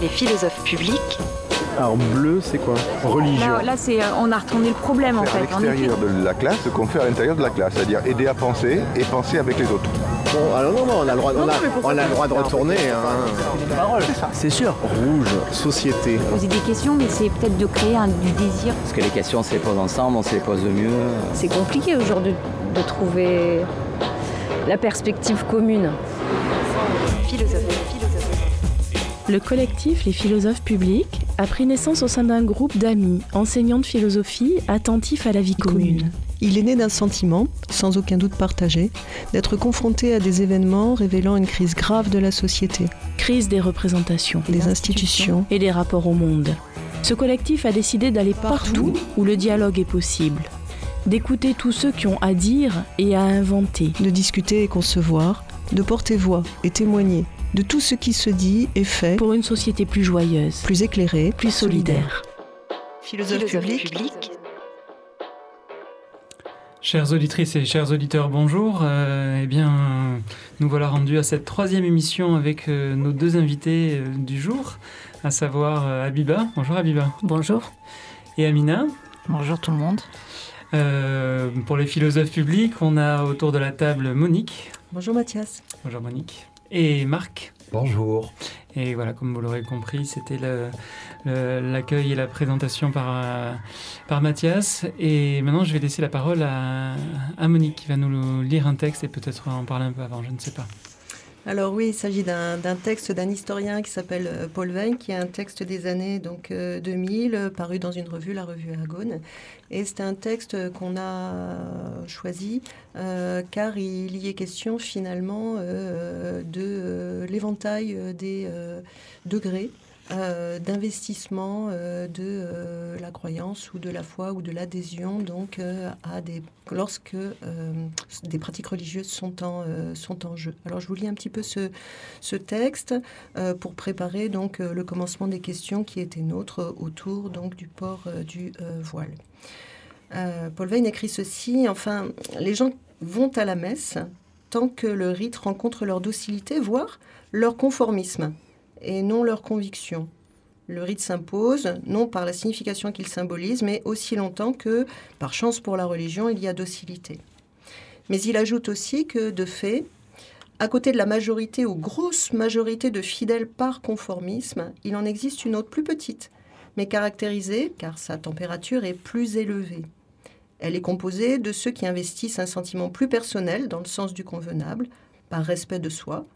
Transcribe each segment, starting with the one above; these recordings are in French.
Les philosophes publics. Alors bleu, c'est quoi Religion. Là, là c'est, on a retourné le problème en Faire à fait. Effet. l'extérieur de la classe ce qu'on fait à l'intérieur de la classe, c'est-à-dire aider à penser et penser avec les autres. Bon, alors non, non, on a le droit, on a, on a le droit de retourner. Hein. C'est sûr. Rouge, société. Poser des questions, mais c'est peut-être de créer un, du désir. Parce que les questions, on se les pose ensemble, on se les pose mieux. C'est compliqué aujourd'hui de trouver la perspective commune. Le collectif Les philosophes publics a pris naissance au sein d'un groupe d'amis, enseignants de philosophie, attentifs à la vie commune. Il est né d'un sentiment, sans aucun doute partagé, d'être confronté à des événements révélant une crise grave de la société, Crise des représentations des institutions, et des rapports au monde. Ce collectif a décidé d'aller partout où le dialogue est possible, d'écouter tous ceux qui ont à dire et à inventer, de discuter et concevoir, de porter voix et témoigner de tout ce qui se dit et fait, pour une société plus joyeuse, plus éclairé, plus solidaire. Philosophe Philosophe public, public. Chères auditrices et chers auditeurs, bonjour. Euh, eh bien, nous voilà rendus à cette troisième émission avec euh, nos deux invités euh, du jour, à savoir euh, Abiba. Bonjour Abiba. Bonjour. Et Amina. Bonjour tout le monde. Euh, pour les philosophes publics, on a autour de la table Monique. Bonjour Mathias. Bonjour Monique. Et Marc. Bonjour. Et voilà, comme vous l'aurez compris, c'était l'accueil et la présentation par, par Mathias. Et maintenant, je vais laisser la parole à, à Monique qui va nous lire un texte et peut-être en parler un peu avant, je ne sais pas. Alors oui, il s'agit d'un texte d'un historien qui s'appelle euh, Paul Vein, qui est un texte des années donc, euh, 2000, euh, paru dans une revue, la revue Argonne. Et c'est un texte qu'on a choisi euh, car il y est question finalement euh, de euh, l'éventail euh, des euh, degrés euh, d'investissement euh, de euh, la croyance ou de la foi ou de l'adhésion donc à des lorsque des pratiques religieuses sont en jeu. Alors je vous lis un petit peu ce, ce texte pour préparer donc le commencement des questions qui étaient nôtres autour donc du port du voile. Paul Vein écrit ceci enfin les gens vont à la messe tant que le rite rencontre leur docilité voire leur conformisme et non leur conviction. Le rite s'impose, non par la signification qu'il symbolise, mais aussi longtemps que, par chance pour la religion, il y a docilité. Mais il ajoute aussi que, de fait, à côté de la majorité ou grosse majorité de fidèles par conformisme, il en existe une autre plus petite, mais caractérisée, car sa température est plus élevée. Elle est composée de ceux qui investissent un sentiment plus personnel dans le sens du convenable, par respect de soi,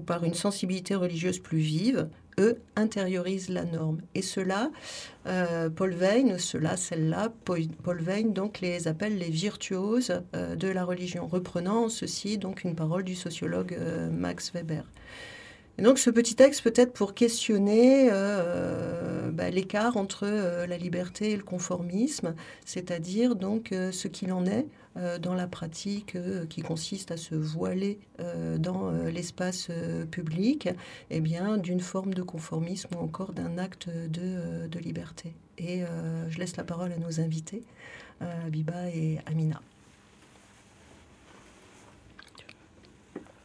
par une sensibilité religieuse plus vive, eux intériorisent la norme. Et cela, euh, Paul Vein, cela, celle-là, Paul Vein donc les appelle les virtuoses euh, de la religion, reprenant en ceci donc une parole du sociologue euh, Max Weber. Et donc ce petit texte peut-être pour questionner euh, bah, l'écart entre la liberté et le conformisme, c'est-à-dire donc ce qu'il en est dans la pratique euh, qui consiste à se voiler euh, dans euh, l'espace euh, public, eh bien d'une forme de conformisme ou encore d'un acte de, euh, de liberté. Et euh, je laisse la parole à nos invités, euh, Abiba et Amina.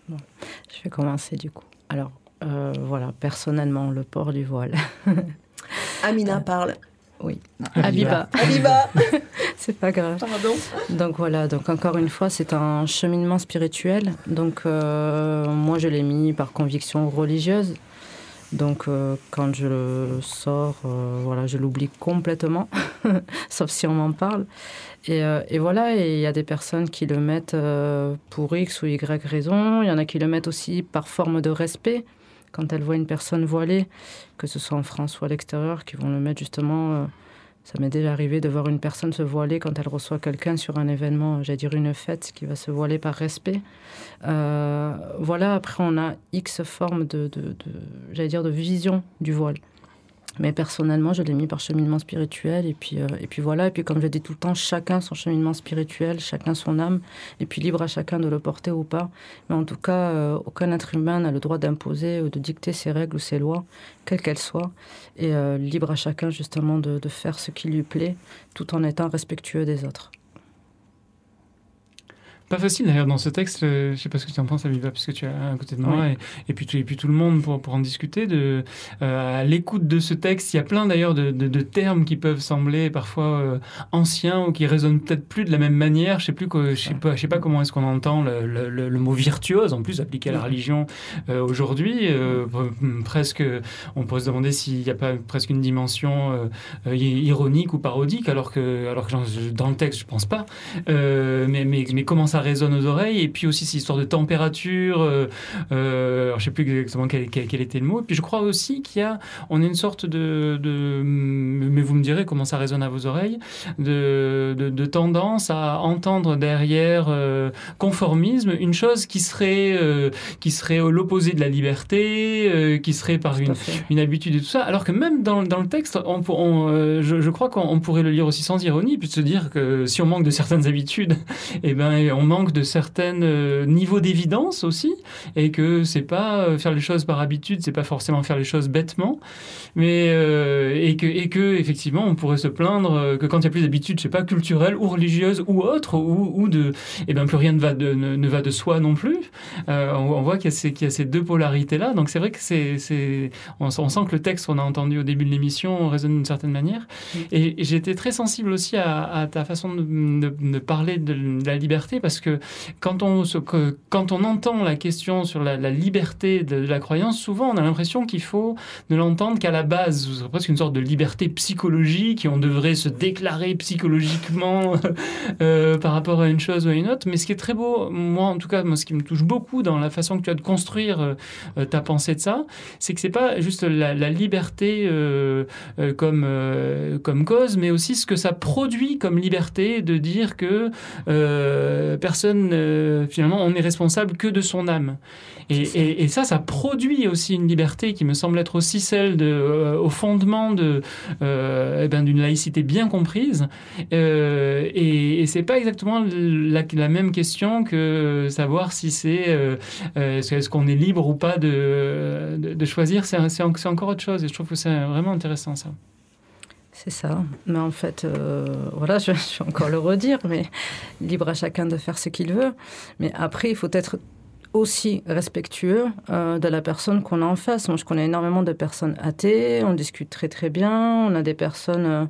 Je vais commencer du coup. Alors, euh, voilà, personnellement, le port du voile. Amina parle. Oui. Abiba. Abiba. C'est pas grave. Pardon. Donc voilà, donc encore une fois, c'est un cheminement spirituel. Donc euh, moi, je l'ai mis par conviction religieuse. Donc euh, quand je le sors, euh, voilà, je l'oublie complètement, sauf si on m'en parle. Et, euh, et voilà, et il y a des personnes qui le mettent euh, pour X ou Y raison. Il y en a qui le mettent aussi par forme de respect. Quand elles voient une personne voilée, que ce soit en France ou à l'extérieur, qui vont le mettre justement euh, ça m'est déjà arrivé de voir une personne se voiler quand elle reçoit quelqu'un sur un événement, j'allais dire une fête, qui va se voiler par respect. Euh, voilà, après on a X formes de, dire, de vision du voile. Mais personnellement, je l'ai mis par cheminement spirituel. Et puis, euh, et puis voilà, et puis comme je dis tout le temps, chacun son cheminement spirituel, chacun son âme. Et puis libre à chacun de le porter ou pas. Mais en tout cas, euh, aucun être humain n'a le droit d'imposer ou de dicter ses règles ou ses lois, quelles qu'elles soient. Et euh, libre à chacun justement de, de faire ce qui lui plaît, tout en étant respectueux des autres. Pas facile d'ailleurs dans ce texte. je sais pas ce que tu en penses, Aviva, puisque tu es à côté de moi et, et, puis, et puis tout le monde pour, pour en discuter. De, à l'écoute de ce texte, il y a plein d'ailleurs de, de, termes qui peuvent sembler parfois anciens ou qui résonnent peut-être plus de la même manière. Je sais plus que, je sais pas, je sais pas comment est-ce qu'on entend le, le, le, mot virtuose en plus appliqué à la religion aujourd'hui. presque, on pourrait se demander s'il n'y a pas presque une dimension ironique ou parodique, alors que, alors que dans le texte, je pense pas. Euh, mais, mais, mais, comment ça résonne aux oreilles Et puis aussi, cette histoire de température. Euh, euh, alors, je sais plus exactement quel, quel, était le mot. Et puis, je crois aussi qu'il y a, on a une sorte de, de, mais vous me direz comment ça résonne à vos oreilles, de, de, tendance à entendre derrière conformisme une chose qui serait, qui serait l'opposé de la liberté, qui serait par une, une habitude et tout ça. Alors que même dans, dans le texte, on, on je, je, crois qu'on pourrait le lire aussi sans ironie, puis de se dire que si on manque de certaines habitudes, eh ben, on manque de certains euh, niveaux d'évidence aussi, et que c'est pas euh, faire les choses par habitude, c'est pas forcément faire les choses bêtement, mais euh, et que et que effectivement on pourrait se plaindre que quand il y a plus d'habitudes, je sais pas culturelles ou religieuses ou autres, ou, ou de, eh ben plus rien ne va de ne, va de soi non plus. on, voit qu'il y, y, a ces deux polarités là, donc c'est vrai que c'est on, on, sent que le texte qu'on a entendu au début de l'émission résonne d'une certaine manière, et, et j'étais très sensible aussi à, à ta façon de, parler de, la liberté, parce que quand on, que, quand on entend la question sur la, liberté de, la croyance, souvent on a l'impression qu'il faut ne l'entendre qu'à la base, c'est presque une sorte de liberté psychologique, et on devrait se déclarer psychologiquement euh, par rapport à une chose ou à une autre. Mais ce qui est très beau, moi en tout cas, moi, ce qui me touche beaucoup dans la façon que tu as de construire euh, ta pensée de ça, c'est que c'est pas juste la, liberté euh, comme, comme cause, mais aussi ce que ça produit comme liberté de dire que euh, personne, euh, finalement, on n'est responsable que de son âme. Et, ça, ça produit aussi une liberté qui me semble être aussi celle de, euh, au fondement de, eh ben, d'une laïcité bien comprise. et, et c'est pas exactement la, même question que savoir si c'est est-ce qu'on est libre ou pas de, de, de choisir. C'est, c'est encore autre chose. Et je trouve que c'est vraiment intéressant ça. C'est ça. Mais en fait, euh, voilà, je, vais encore le redire, mais libre à chacun de faire ce qu'il veut. Mais après, il faut être aussi respectueux euh, de la personne qu'on a en face. Moi, je connais énormément de personnes athées, on discute très très bien, on a des personnes euh,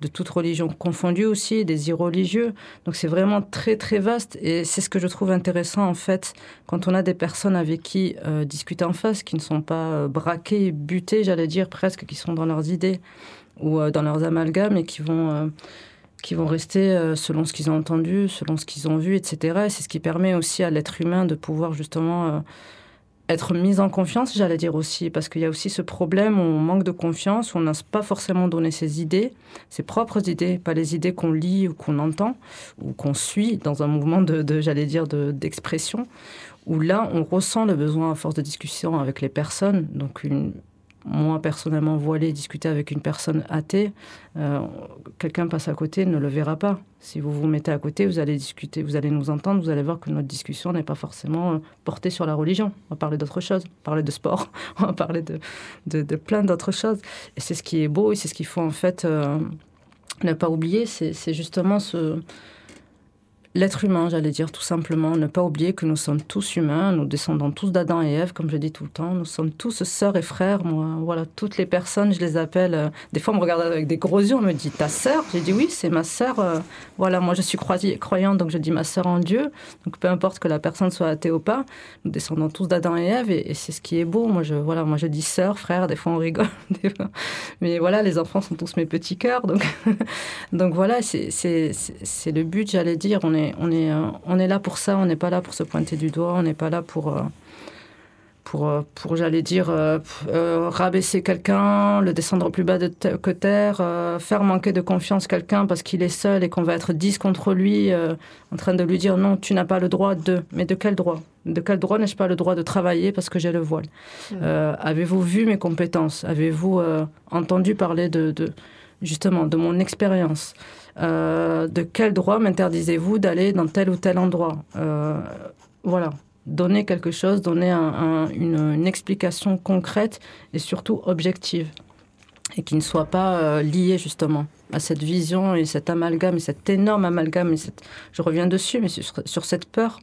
de toutes religions confondues aussi, des irreligieux. Donc c'est vraiment très très vaste et c'est ce que je trouve intéressant en fait quand on a des personnes avec qui discuter en face, qui ne sont pas braquées, butées, j'allais dire presque, qui sont dans leurs idées ou euh, dans leurs amalgames et qui vont, euh, qui vont rester euh, selon ce qu'ils ont entendu, selon ce qu'ils ont vu, etc. Et c'est ce qui permet aussi à l'être humain de pouvoir justement être mis en confiance, j'allais dire aussi, parce qu'il y a aussi ce problème où on manque de confiance, on n'a pas forcément donné ses idées, ses propres idées, pas les idées qu'on lit ou qu'on entend, ou qu'on suit dans un mouvement de j'allais dire, d'expression, où là, on ressent le besoin à force de discussion avec les personnes, donc une, moi personnellement voilé discuter avec une personne athée, euh, quelqu'un passe à côté, ne le verra pas. Si vous vous mettez à côté, vous allez discuter, vous allez nous entendre, vous allez voir que notre discussion n'est pas forcément euh, portée sur la religion. On va parler d'autre chose, on parler de sport, on va parler de, de, plein d'autres choses. Et c'est ce qui est beau et c'est ce qu'il faut en fait euh, ne pas oublier, c'est justement ce l'être humain, j'allais dire tout simplement. Ne pas oublier que nous sommes tous humains, nous descendons tous d'Adam et Ève, comme je dis tout le temps. Nous sommes tous sœurs et frères. Moi, voilà, toutes les personnes, je les appelle. Euh, des fois, on me regarde avec des gros yeux, on me dit ta sœur? J'ai dit oui, c'est ma sœur. Euh, voilà, moi, je suis croyante, donc je dis ma sœur en Dieu. Donc, peu importe que la personne soit athée ou pas, nous descendons tous d'Adam et Ève, et, c'est ce qui est beau. Moi, je, voilà, moi, je dis sœur, frère. Des fois, on rigole. Mais voilà, les enfants sont tous mes petits cœurs. Donc, donc voilà, c'est le but, j'allais dire. On est on est, euh, on est là pour ça, on n'est pas là pour se pointer du doigt, on n'est pas là pour, euh, pour, euh, pour j'allais dire, rabaisser quelqu'un, le descendre plus bas de que terre, faire manquer de confiance quelqu'un parce qu'il est seul et qu'on va être dix contre lui, en train de lui dire non, tu n'as pas le droit de. Mais de quel droit? De quel droit n'ai-je pas le droit de travailler parce que j'ai le voile? Avez-vous vu mes compétences? Avez-vous entendu parler de, de, justement de mon expérience? Euh, de quel droit m'interdisez-vous d'aller dans tel ou tel endroit euh, Voilà, donner quelque chose, donner une, explication concrète et surtout objective et qui ne soit pas euh, liée justement à cette vision et cet amalgame, et cet énorme amalgame, je reviens dessus, mais sur, cette peur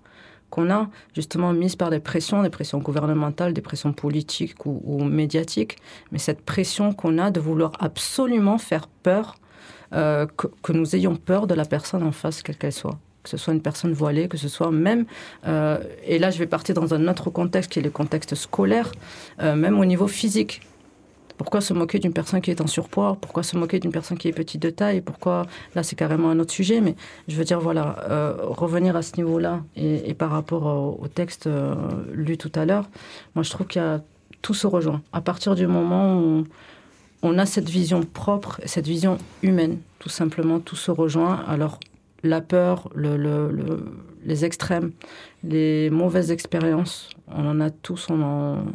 qu'on a, justement mise par des pressions, des pressions gouvernementales, des pressions politiques ou, médiatiques, mais cette pression qu'on a de vouloir absolument faire peur, euh, que, nous ayons peur de la personne en face, quelle qu'elle soit que ce soit une personne voilée, que ce soit même, euh, et là je vais partir dans un autre contexte qui est le contexte scolaire, euh, même au niveau physique. Pourquoi se moquer d'une personne qui est en surpoids? Pourquoi se moquer d'une personne qui est petite de taille? Pourquoi Là, c'est carrément un autre sujet, mais je veux dire, voilà, revenir à ce niveau-là et, par rapport au, texte lu tout à l'heure, moi, je trouve qu'il y a tout se rejoint. À partir du moment où on a cette vision propre, cette vision humaine, tout simplement, tout se rejoint. Alors, la peur, les extrêmes, les mauvaises expériences, on en a tous, on en,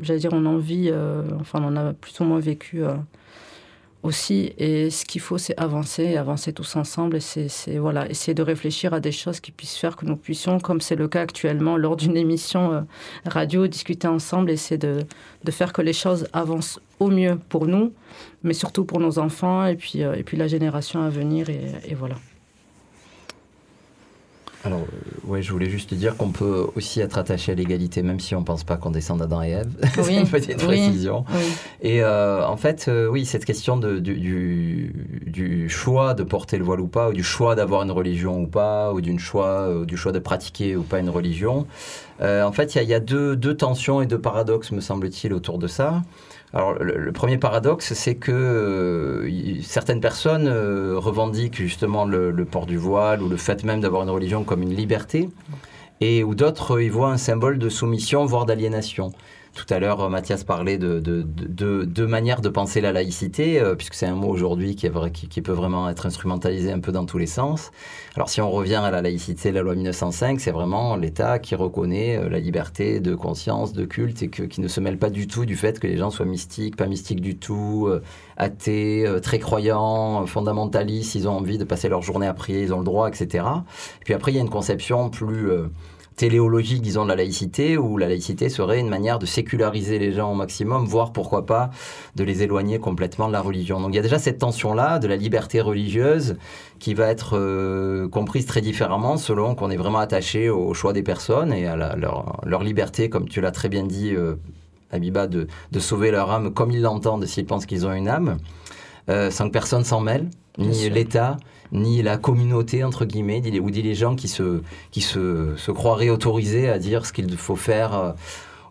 j'allais dire, on en vit, euh, enfin, on en a plus ou moins vécu euh, aussi. Et ce qu'il faut, c'est avancer, avancer tous ensemble. Et c'est, voilà, essayer de réfléchir à des choses qui puissent faire que nous puissions, comme c'est le cas actuellement, lors d'une émission euh, radio, discuter ensemble, essayer de, de, faire que les choses avancent au mieux pour nous, mais surtout pour nos enfants et puis, et puis la génération à venir. et voilà. Alors, euh, ouais, je voulais juste dire qu'on peut aussi être attaché à l'égalité, même si on ne pense pas qu'on descend d'Adam et Ève. Oui. une petite précision. Et euh, en fait, euh, oui, cette question de, du, du, choix de porter le voile ou pas, ou du choix d'avoir une religion ou pas, ou d'une choix, du choix de pratiquer ou pas une religion, en fait, il y, y, a deux, deux tensions et deux paradoxes, me semble-t-il, autour de ça. Alors le, premier paradoxe, c'est que euh, certaines personnes euh, revendiquent justement le, port du voile ou le fait même d'avoir une religion comme une liberté, et où d'autres y voient un symbole de soumission, voire d'aliénation. Tout à l'heure, Mathias parlait de deux manières de penser la laïcité, euh, puisque c'est un mot aujourd'hui qui, peut vraiment être instrumentalisé un peu dans tous les sens. Alors si on revient à la laïcité, la loi 1905, c'est vraiment l'État qui reconnaît euh, la liberté de conscience, de culte, et qui ne se mêle pas du tout du fait que les gens soient mystiques, pas mystiques du tout, euh, athées, très croyants, fondamentalistes, ils ont envie de passer leur journée à prier, ils ont le droit, etc. Et puis après, il y a une conception plus téléologique, disons, de la laïcité, où la laïcité serait une manière de séculariser les gens au maximum, voire pourquoi pas de les éloigner complètement de la religion. Donc il y a déjà cette tension-là de la liberté religieuse qui va être euh, comprise très différemment selon qu'on est vraiment attaché au choix des personnes et à leur, liberté, comme tu l'as très bien dit, euh, Abiba, de, sauver leur âme comme ils l'entendent s'ils pensent qu'ils ont une âme, euh, sans que personne s'en mêle, ni l'État, ni la communauté, entre guillemets, ou dit les gens qui se, qui se, se croiraient autorisés à dire ce qu'il faut faire euh,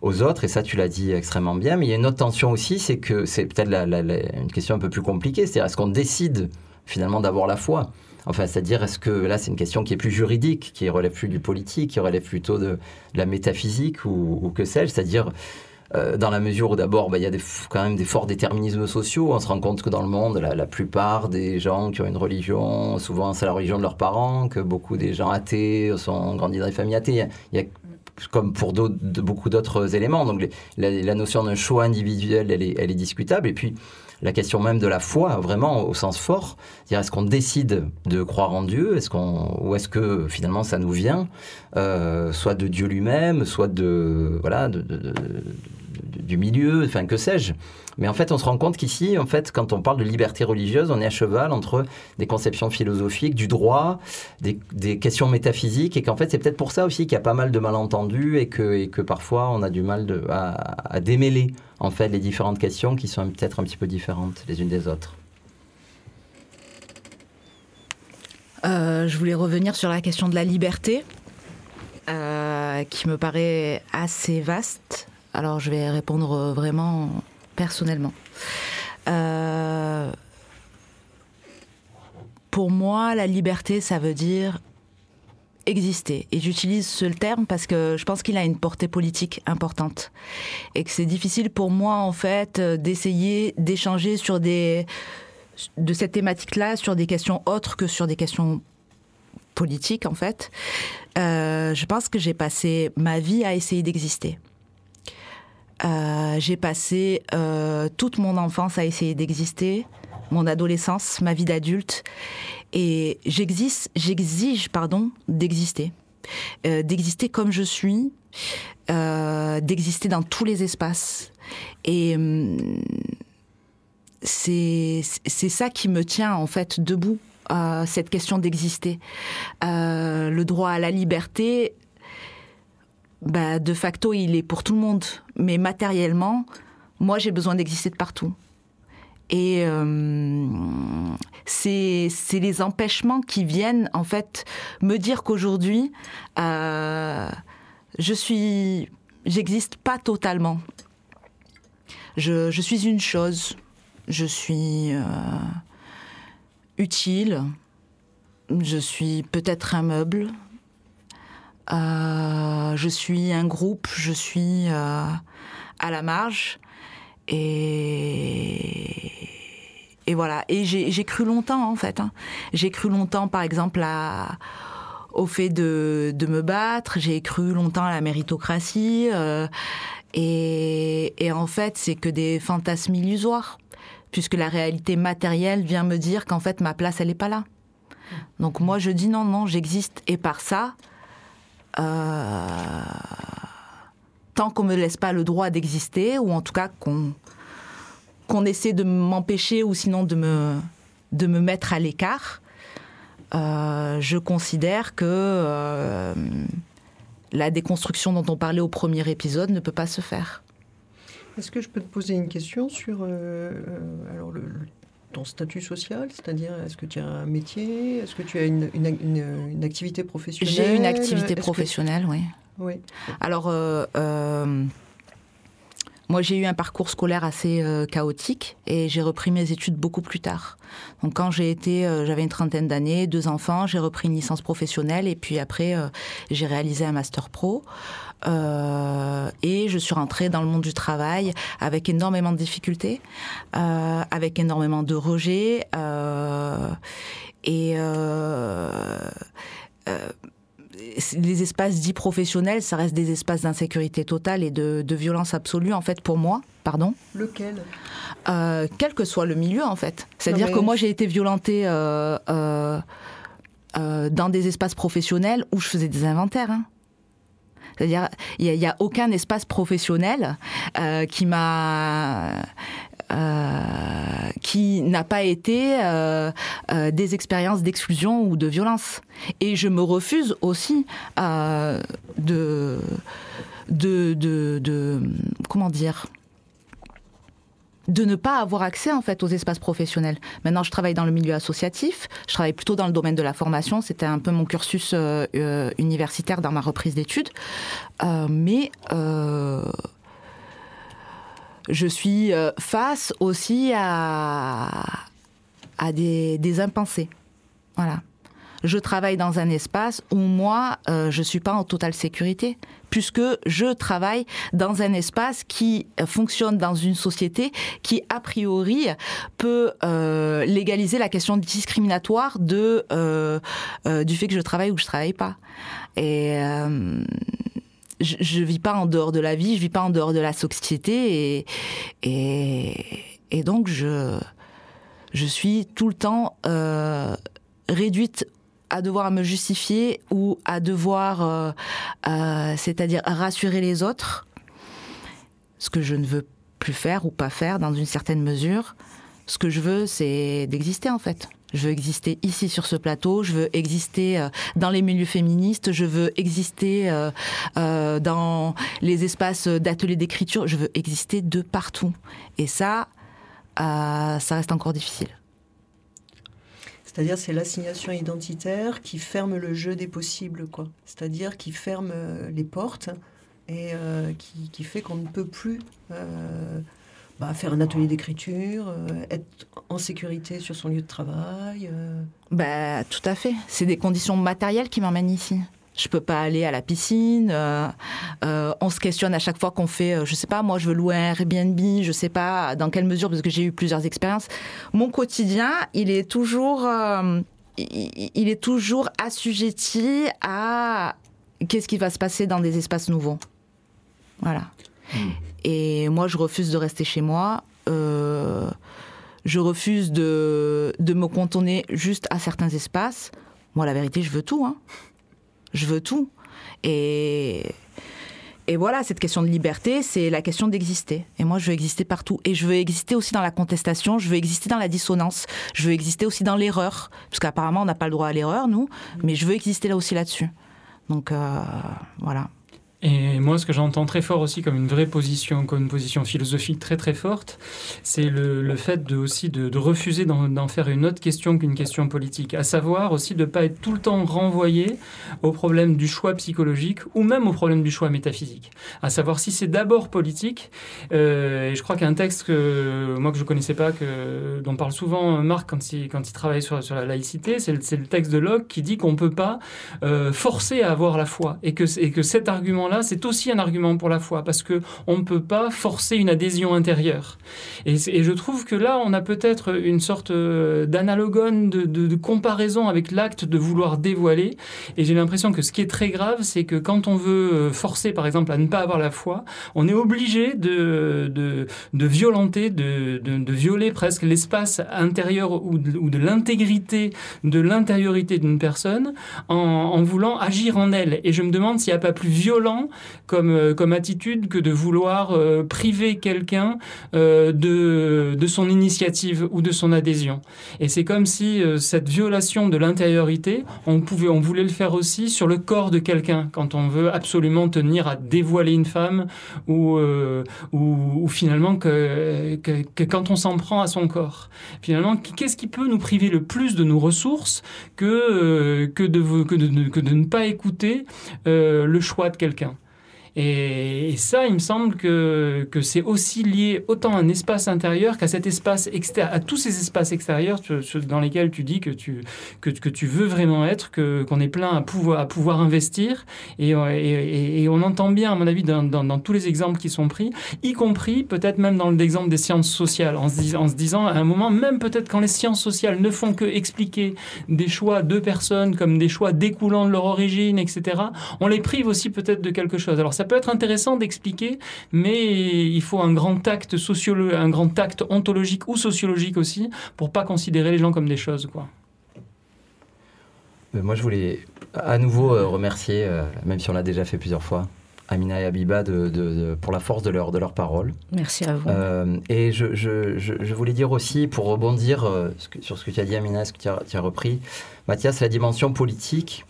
aux autres, et ça tu l'as dit extrêmement bien, mais il y a une autre tension aussi, c'est que c'est peut-être une question un peu plus compliquée, c'est-à-dire est-ce qu'on décide finalement d'avoir la foi? Enfin, c'est-à-dire, est-ce que là, c'est une question qui est plus juridique, qui relève plus du politique, qui relève plutôt de, la métaphysique ou, que sais-je? C'est-à-dire, euh, dans la mesure où d'abord, bah, il y a quand même des forts déterminismes sociaux. On se rend compte que dans le monde, la, plupart des gens qui ont une religion, souvent c'est la religion de leurs parents, que beaucoup des gens athées sont grandis dans des familles athées. Il y a, comme pour beaucoup d'autres éléments. Donc la, notion d'un choix individuel, elle est, discutable. Et puis la question même de la foi, vraiment au sens fort, est-ce qu'on décide de croire en Dieu, est-ce qu'on, ou est-ce que finalement ça nous vient, euh, soit de Dieu lui-même, soit de voilà de, du milieu, enfin que sais-je. Mais en fait, on se rend compte qu'ici, en fait, quand on parle de liberté religieuse, on est à cheval entre des conceptions philosophiques, du droit, des, questions métaphysiques, et qu'en fait, c'est peut-être pour ça aussi qu'il y a pas mal de malentendus et que, et que parfois on a du mal à, démêler en fait les différentes questions qui sont peut-être un petit peu différentes les unes des autres. Euh, je voulais revenir sur la question de la liberté, euh, qui me paraît assez vaste. Alors je vais répondre vraiment personnellement. Euh, pour moi, la liberté, ça veut dire exister. Et j'utilise ce terme parce que je pense qu'il a une portée politique importante. Et que c'est difficile pour moi, en fait, d'essayer d'échanger sur des, de cette thématique-là sur des questions autres que sur des questions politiques, en fait. Euh, je pense que j'ai passé ma vie à essayer d'exister. Euh, j'ai passé euh, toute mon enfance à essayer d'exister, mon adolescence, ma vie d'adulte, et j'existe, j'exige pardon d'exister, euh, d'exister comme je suis, d'exister dans tous les espaces. Et hum, c'est ça qui me tient en fait debout, cette question d'exister. Le droit à la liberté, bah, de facto, il est pour tout le monde. Mais matériellement, moi, j'ai besoin d'exister de partout. Et euh, c'est les empêchements qui viennent, en fait, me dire qu'aujourd'hui, euh, je suis. J'existe pas totalement. Je, suis une chose. Je suis euh, utile. Je suis peut-être un meuble. Euh, je suis un groupe. Je suis euh, à la marge. Et, et voilà. Et j'ai cru longtemps, en fait. Hein. J'ai cru longtemps, par exemple, au fait de, de me battre. J'ai cru longtemps à la méritocratie. Euh, et, et, en fait, c'est que des fantasmes illusoires. Puisque la réalité matérielle vient me dire qu'en fait, ma place, elle n'est pas là. Donc moi, je dis non, non, j'existe. Et par ça, tant qu'on me laisse pas le droit d'exister, ou en tout cas qu'on qu'on essaie de m'empêcher ou sinon de me, de me mettre à l'écart, euh, je considère que euh, la déconstruction dont on parlait au premier épisode ne peut pas se faire. Est-ce que je peux te poser une question sur euh, alors le, ton statut social C'est-à-dire, est-ce que tu as un métier Est-ce que tu as une, une, une, une activité professionnelle J'ai une activité professionnelle, que... oui. Oui. Alors, euh, euh, moi, j'ai eu un parcours scolaire assez euh, chaotique et j'ai repris mes études beaucoup plus tard. Donc, quand j'ai été, euh, j'avais une trentaine d'années, deux enfants, j'ai repris une licence professionnelle et puis après, euh, j'ai réalisé un master pro. et je suis rentrée dans le monde du travail avec énormément de difficultés, avec énormément de rejets et les espaces dits professionnels, ça reste des espaces d'insécurité totale et de, de, violence absolue, en fait, pour moi. Pardon Lequel? Euh, Quel que soit le milieu, en fait. C'est-à-dire mais... que moi, j'ai été violentée euh, euh, dans des espaces professionnels où je faisais des inventaires. Hein. C'est-à-dire, il n'y a, a, aucun espace professionnel qui m'a euh, qui n'a pas été euh, euh, des expériences d'exclusion ou de violence. Et je me refuse aussi de, de, de, de, comment dire de ne pas avoir accès en fait aux espaces professionnels. Maintenant, je travaille dans le milieu associatif, je travaille plutôt dans le domaine de la formation, c'était un peu mon cursus universitaire dans ma reprise d'études, mais je suis face aussi à, des, des impensés. Voilà. Je travaille dans un espace où moi, euh, je suis pas en totale sécurité, puisque je travaille dans un espace qui fonctionne dans une société qui, a priori, peut euh, légaliser la question discriminatoire euh, du fait que je travaille ou que je travaille pas. Et je, je vis pas en dehors de la vie, je vis pas en dehors de la société et, donc je, je suis tout le temps euh, réduite à devoir me justifier ou à devoir, euh, euh, c'est-à-dire rassurer les autres, ce que je ne veux plus faire ou pas faire dans une certaine mesure. Ce que je veux, c'est d'exister en fait. Je veux exister ici sur ce plateau, je veux exister euh, dans les milieux féministes, je veux exister euh, euh, dans les espaces d'ateliers d'écriture, je veux exister de partout. Et ça, ça reste encore difficile. C'est-à-dire c'est l'assignation identitaire qui ferme le jeu des possibles, quoi. C'est-à-dire qui ferme les portes et qui, fait qu'on ne peut plus bah, faire un atelier d'écriture, être en sécurité sur son lieu de travail. Bah, tout à fait. C'est des conditions matérielles qui m'emmènent ici. Je peux pas aller à la piscine. Euh, euh, on se questionne à chaque fois qu'on fait, euh, je sais pas, moi je veux louer un Airbnb, je sais pas dans quelle mesure parce que j'ai eu plusieurs expériences. Mon quotidien, il est toujours, il, il, est toujours assujetti à qu'est-ce qui va se passer dans des espaces nouveaux. Voilà. Mmh. Et moi, je refuse de rester chez moi. Je refuse de, de me contourner juste à certains espaces. Moi, la vérité, je veux tout. Hein je veux tout. Et, et voilà, cette question de liberté, c'est la question d'exister. Et moi, je veux exister partout. Et je veux exister aussi dans la contestation, je veux exister dans la dissonance, je veux exister aussi dans l'erreur. Parce qu'apparemment, on n'a pas le droit à l'erreur, nous, mais je veux exister là aussi là-dessus. Donc, euh, voilà. Et moi, ce que j'entends très fort aussi comme une vraie position, comme une position philosophique très très forte, c'est le, le, fait de, aussi de, refuser d'en faire une autre question qu'une question politique. À savoir aussi de ne pas être tout le temps renvoyé au problème du choix psychologique ou même au problème du choix métaphysique. À savoir si c'est d'abord politique, euh, et je crois qu'un texte que moi que je connaissais pas, que, dont parle souvent Marc quand il, quand il travaille sur, sur la laïcité, c'est le, le, texte de Locke qui dit qu'on ne peut pas euh, forcer à avoir la foi et que, et que cet argument-là c'est aussi un argument pour la foi, parce que on ne peut pas forcer une adhésion intérieure. Et, je trouve que là, on a peut-être une sorte euh, d'analogone, de, comparaison avec l'acte de vouloir dévoiler. Et j'ai l'impression que ce qui est très grave, c'est que quand on veut euh, forcer, par exemple, à ne pas avoir la foi, on est obligé de, de, de violenter, de, de, violer presque l'espace intérieur ou de, ou de l'intégrité, de l'intériorité d'une personne en, en voulant agir en elle. Et je me demande s'il n'y a pas plus violent comme, euh, comme attitude que de vouloir euh, priver quelqu'un euh, de, de son initiative ou de son adhésion. Et c'est comme si cette violation de l'intériorité, on, on voulait le faire aussi sur le corps de quelqu'un, quand on veut absolument tenir à dévoiler une femme ou, ou, finalement que, que, quand on s'en prend à son corps. Finalement, qu'est-ce qui peut nous priver le plus de nos ressources que, que, de, que de ne pas écouter le choix de quelqu'un? Et, ça, il me semble que, que c'est aussi lié autant à un espace intérieur qu'à cet espace extérieur, à tous ces espaces extérieurs dans lesquels tu dis que tu, que, que tu veux vraiment être, que, qu'on est plein à pouvoir, investir. Et, on entend bien, à mon avis, dans, dans, tous les exemples qui sont pris, y compris peut-être même dans l'exemple des sciences sociales, en se, dis, en se disant à un moment, même peut-être quand les sciences sociales ne font que expliquer des choix de personnes comme des choix découlant de leur origine, etc., on les prive aussi peut-être de quelque chose. Alors ça ça peut être intéressant d'expliquer, mais il faut un grand tact sociologique, un grand tact ontologique ou sociologique aussi pour pas considérer les gens comme des choses, quoi. Euh, moi, je voulais à nouveau euh, remercier, euh, même si on l'a déjà fait plusieurs fois, Amina et Abiba de, de, de, pour la force de leur, de leur parole. Merci à vous. Euh, et je, je, je, je, voulais dire aussi, pour rebondir euh, sur ce que tu as dit, Amina, ce que tu as, tu as repris, Mathias, la dimension politique.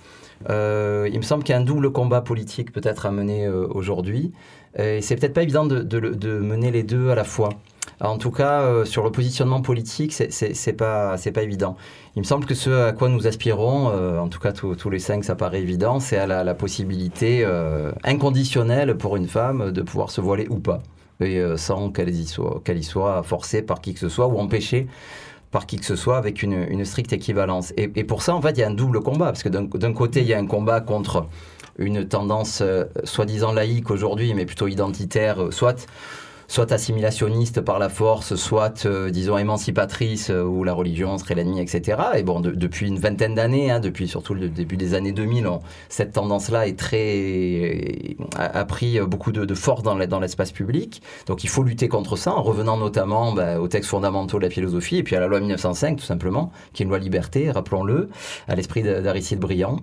Euh, il me semble qu'il y a un double combat politique peut-être à mener euh, aujourd'hui. Et c'est peut-être pas évident de, mener les deux à la fois. En tout cas, euh, sur le positionnement politique, c'est pas, pas évident. Il me semble que ce à quoi nous aspirons, en tout cas tous les cinq, ça paraît évident, c'est à la, possibilité inconditionnelle pour une femme de pouvoir se voiler ou pas, et, sans qu'elle y soit forcée par qui que ce soit ou empêchée par qui que ce soit avec une, stricte équivalence. Et, et, pour ça, en fait, il y a un double combat, parce que d'un côté, il y a un combat contre une tendance euh, soi-disant laïque aujourd'hui, mais plutôt identitaire, euh, soit soit assimilationniste par la force, soit, euh, disons, émancipatrice, euh, où la religion serait l'ennemi, etc. Et bon, de, depuis une vingtaine d'années, hein, depuis surtout le début des années 2000, on, cette tendance-là est très a, pris beaucoup de, de force dans l'espace public. Donc il faut lutter contre ça, en revenant notamment bah, aux textes fondamentaux de la philosophie, et puis à la loi 1905, tout simplement, qui est une loi liberté, rappelons-le, à l'esprit d'Aristide Briand.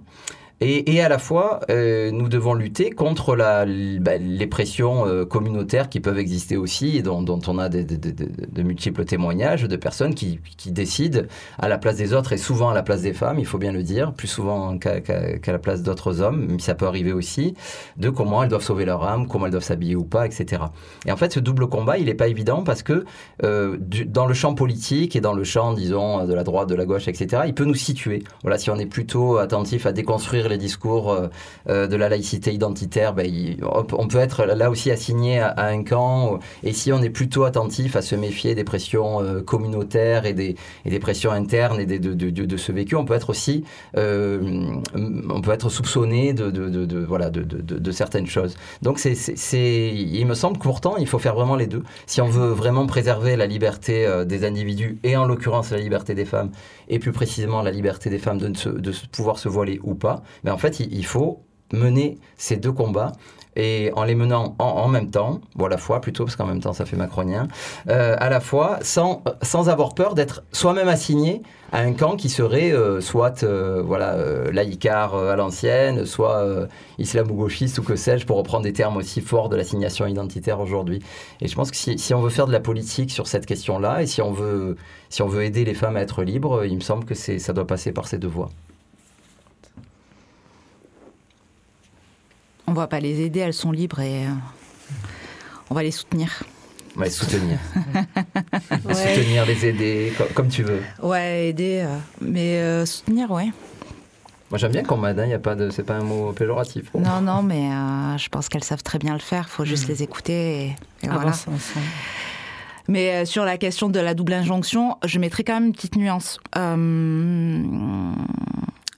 Et, à la fois, euh, nous devons lutter contre bah, les pressions euh, communautaires qui peuvent exister aussi, dont, on a de, multiples témoignages de personnes qui, décident à la place des autres, et souvent à la place des femmes, il faut bien le dire, plus souvent qu'à qu qu la place d'autres hommes, mais ça peut arriver aussi, de comment elles doivent sauver leur âme, comment elles doivent s'habiller ou pas, etc. Et en fait, ce double combat, il n'est pas évident parce que euh, dans le champ politique et dans le champ, disons, de la droite, de la gauche, etc., il peut nous situer. Voilà, si on est plutôt attentif à déconstruire les discours euh, de la laïcité identitaire, ben, on peut être là aussi assigné à, un camp. Et si on est plutôt attentif à se méfier des pressions euh, communautaires et des, pressions internes et de, ce vécu, on peut être aussi, euh, on peut être soupçonné de, certaines choses. Donc il me semble que pourtant il faut faire vraiment les deux. Si on veut vraiment préserver la liberté euh, des individus et en l'occurrence la liberté des femmes et plus précisément la liberté des femmes de pouvoir se voiler ou pas, mais en fait, il faut mener ces deux combats et en les menant en, même temps, ou à la fois plutôt, parce qu'en même temps ça fait macronien, euh, à la fois sans, sans avoir peur d'être soi-même assigné à un camp qui serait euh, soit euh, voilà, laïcard à l'ancienne, soit islamo-gauchiste ou que sais-je, pour reprendre des termes aussi forts de l'assignation identitaire aujourd'hui. Et je pense que si, si, on veut faire de la politique sur cette question-là, et si on, veut, si on veut aider les femmes à être libres, il me semble que ça doit passer par ces deux voies. On va pas les aider, elles sont libres et euh, on va les soutenir. On va les soutenir. Soutenir, les aider, comme, tu veux. Ouais, aider, euh, mais euh, soutenir, ouais. Moi j'aime bien qu'on m'aide, il hein, y a pas de, c'est pas un mot péjoratif. Non, non, mais je pense qu'elles savent très bien le faire. Il faut juste hmm. les écouter et, voilà. Mais sur la question de la double injonction, je mettrai quand même une petite nuance.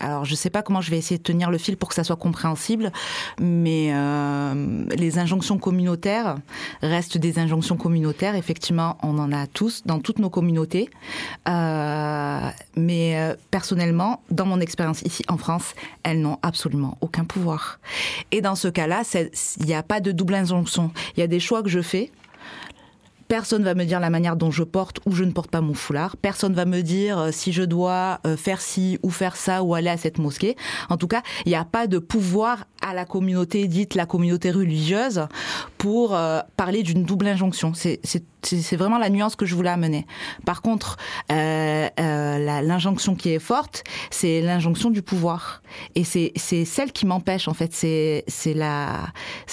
Alors, je ne sais pas comment je vais essayer de tenir le fil pour que ça soit compréhensible, mais euh, les injonctions communautaires restent des injonctions communautaires. Effectivement, on en a tous dans toutes nos communautés. Euh, mais euh, personnellement, dans mon expérience ici en France, elles n'ont absolument aucun pouvoir. Et dans ce cas-là, il n'y a pas de double injonction. Il y a des choix que je fais Personne va me dire la manière dont je porte ou je ne porte pas mon foulard. Personne va me dire euh, si je dois euh, faire ci ou faire ça ou aller à cette mosquée. En tout cas, il n'y a pas de pouvoir à la communauté dite la communauté religieuse pour euh, parler d'une double injonction. C'est vraiment la nuance que je voulais amener. Par contre, euh, euh, l'injonction qui est forte, c'est l'injonction du pouvoir. Et c'est celle qui m'empêche, en fait. C'est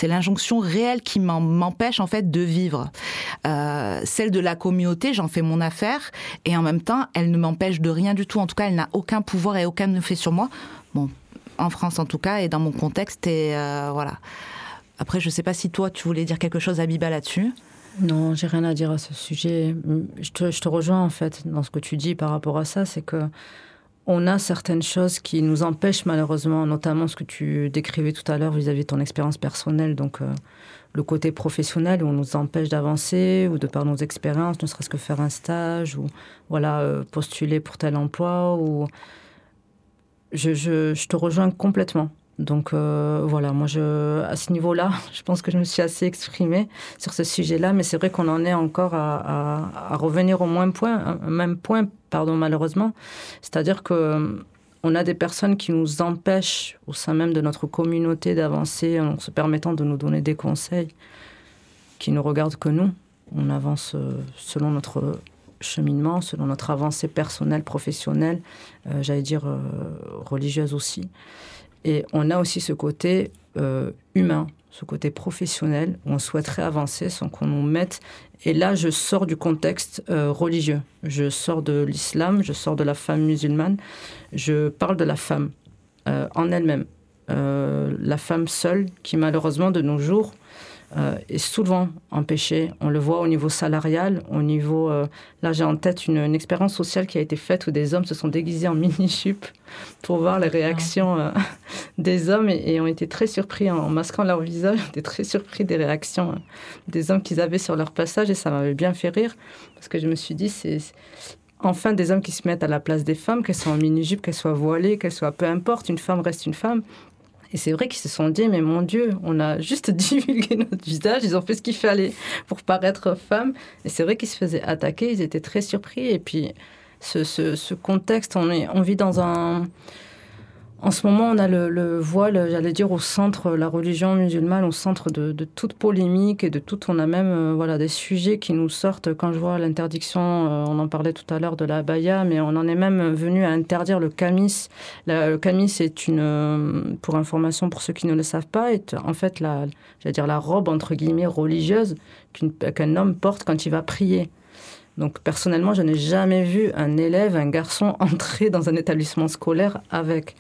l'injonction réelle qui m'empêche, en fait, de vivre. Celle de la communauté, j'en fais mon affaire. Et en même temps, elle ne m'empêche de rien du tout. En tout cas, elle n'a aucun pouvoir et aucun effet sur moi. Bon, en France, en tout cas, et dans mon contexte. Et voilà. Après, je ne sais pas si toi, tu voulais dire quelque chose, Abiba, là-dessus. Non, j'ai rien à dire à ce sujet. Je te, je te, rejoins en fait dans ce que tu dis par rapport à ça, c'est que on a certaines choses qui nous empêchent malheureusement, notamment ce que tu décrivais tout à l'heure vis-à-vis de ton expérience personnelle, donc euh, le côté professionnel où on nous empêche d'avancer ou de par nos expériences, ne serait-ce que faire un stage ou voilà euh, postuler pour tel emploi ou je, je, je te rejoins complètement. Donc euh, voilà, moi à ce niveau-là, je pense que je me suis assez exprimée sur ce sujet-là, mais c'est vrai qu'on en est encore à, revenir au même point, même point, pardon, malheureusement. C'est-à-dire que euh, on a des personnes qui nous empêchent au sein même de notre communauté d'avancer en se permettant de nous donner des conseils qui ne regardent que nous. On avance euh, selon notre cheminement, selon notre avancée personnelle, professionnelle, j'allais dire religieuse aussi. Et on a aussi ce côté euh, humain, ce côté professionnel, où on souhaiterait avancer sans qu'on nous mette. Et là, je sors du contexte euh, religieux. Je sors de l'islam, je sors de la femme musulmane. Je parle de la femme euh, en elle-même. la femme seule qui, malheureusement, de nos jours, euh, est souvent empêché. On le voit au niveau salarial, au niveau... Euh, là, j'ai en tête une, expérience sociale qui a été faite où des hommes se sont déguisés en mini-jupe pour voir les réactions euh, des hommes et, ont été très surpris en, masquant leur visage. Ont été très surpris des réactions des hommes qu'ils avaient sur leur passage et ça m'avait bien fait rire parce que je me suis dit, c'est enfin des hommes qui se mettent à la place des femmes, qu'elles soient en mini-jupe, qu'elles soient voilées, qu'elles soient peu importe, une femme reste une femme. Et c'est vrai qu'ils se sont dit, mais mon Dieu, on a juste divulgué notre visage, ils ont fait ce qu'il fallait pour paraître femme. Et c'est vrai qu'ils se faisaient attaquer, ils étaient très surpris. Et puis, ce, ce, ce contexte, on, est, on vit dans un en ce moment, on a le, voile, j'allais dire, au centre, la religion musulmane, au centre de, toute polémique et de tout. On a même euh, voilà, des sujets qui nous sortent. Quand je vois l'interdiction, euh, on en parlait tout à l'heure de la baya, mais on en est même venu à interdire le camis. le camis est une, euh, pour information pour ceux qui ne le savent pas, est en fait la, dire, la robe, entre guillemets, religieuse qu'un homme porte quand il va prier. Donc personnellement, je n'ai jamais vu un élève, un garçon entrer dans un établissement scolaire avec.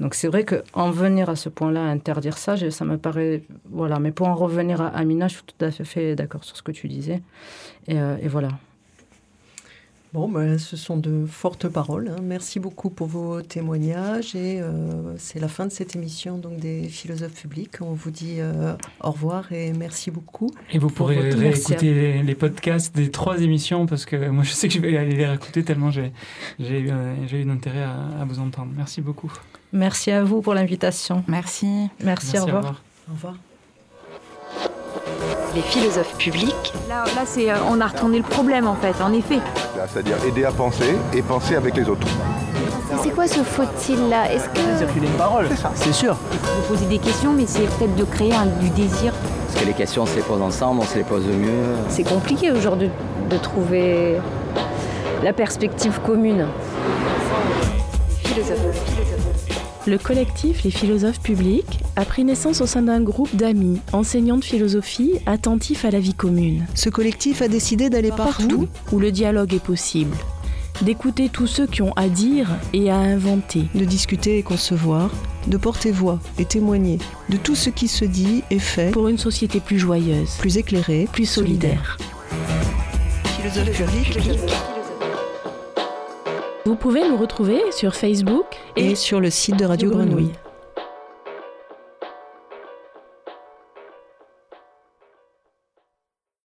Donc c'est vrai qu'en venir à ce point-là, interdire ça, ça me paraît... Voilà, mais pour en revenir à Amina, je suis tout à fait d'accord sur ce que tu disais. et, euh, et voilà. Bon, ben, ce sont de fortes paroles. Hein. Merci beaucoup pour vos témoignages. Et euh, c'est la fin de cette émission donc, des philosophes publics. On vous dit euh, au revoir et merci beaucoup. Et vous pourrez réécouter les, podcasts des trois émissions parce que moi, je sais que je vais aller les réécouter tellement j'ai eu, eu intérêt à, à vous entendre. Merci beaucoup. Merci à vous pour l'invitation. Merci. Merci, Merci, au revoir. Au revoir. Les philosophes publics, Là, là c'est, euh, on a retourné le problème en fait, en effet. Là, C'est-à-dire aider à penser et penser avec les autres. C'est quoi ce faut-il là Est-ce que Circuler une parole, c'est sûr. Vous posez des questions, mais c'est peut-être de créer un- du désir. Parce que les questions, on se les pose ensemble, on se les pose mieux. c'est compliqué aujourd'hui de trouver la perspective commune philosophes, philosophes. Le collectif Les philosophes publics a pris naissance au sein d'un groupe d'amis, enseignants de philosophie, attentifs à la vie commune. Ce collectif a décidé d'aller Partout où le dialogue est possible. D'écouter tous ceux qui ont à dire et à inventer. de discuter et concevoir, de porter voix et témoigner de tout ce qui se dit et fait Pour une société plus joyeuse, plus éclairé, plus solidaire. Vous pouvez nous retrouver sur Facebook et sur le site de Radio Grenouille.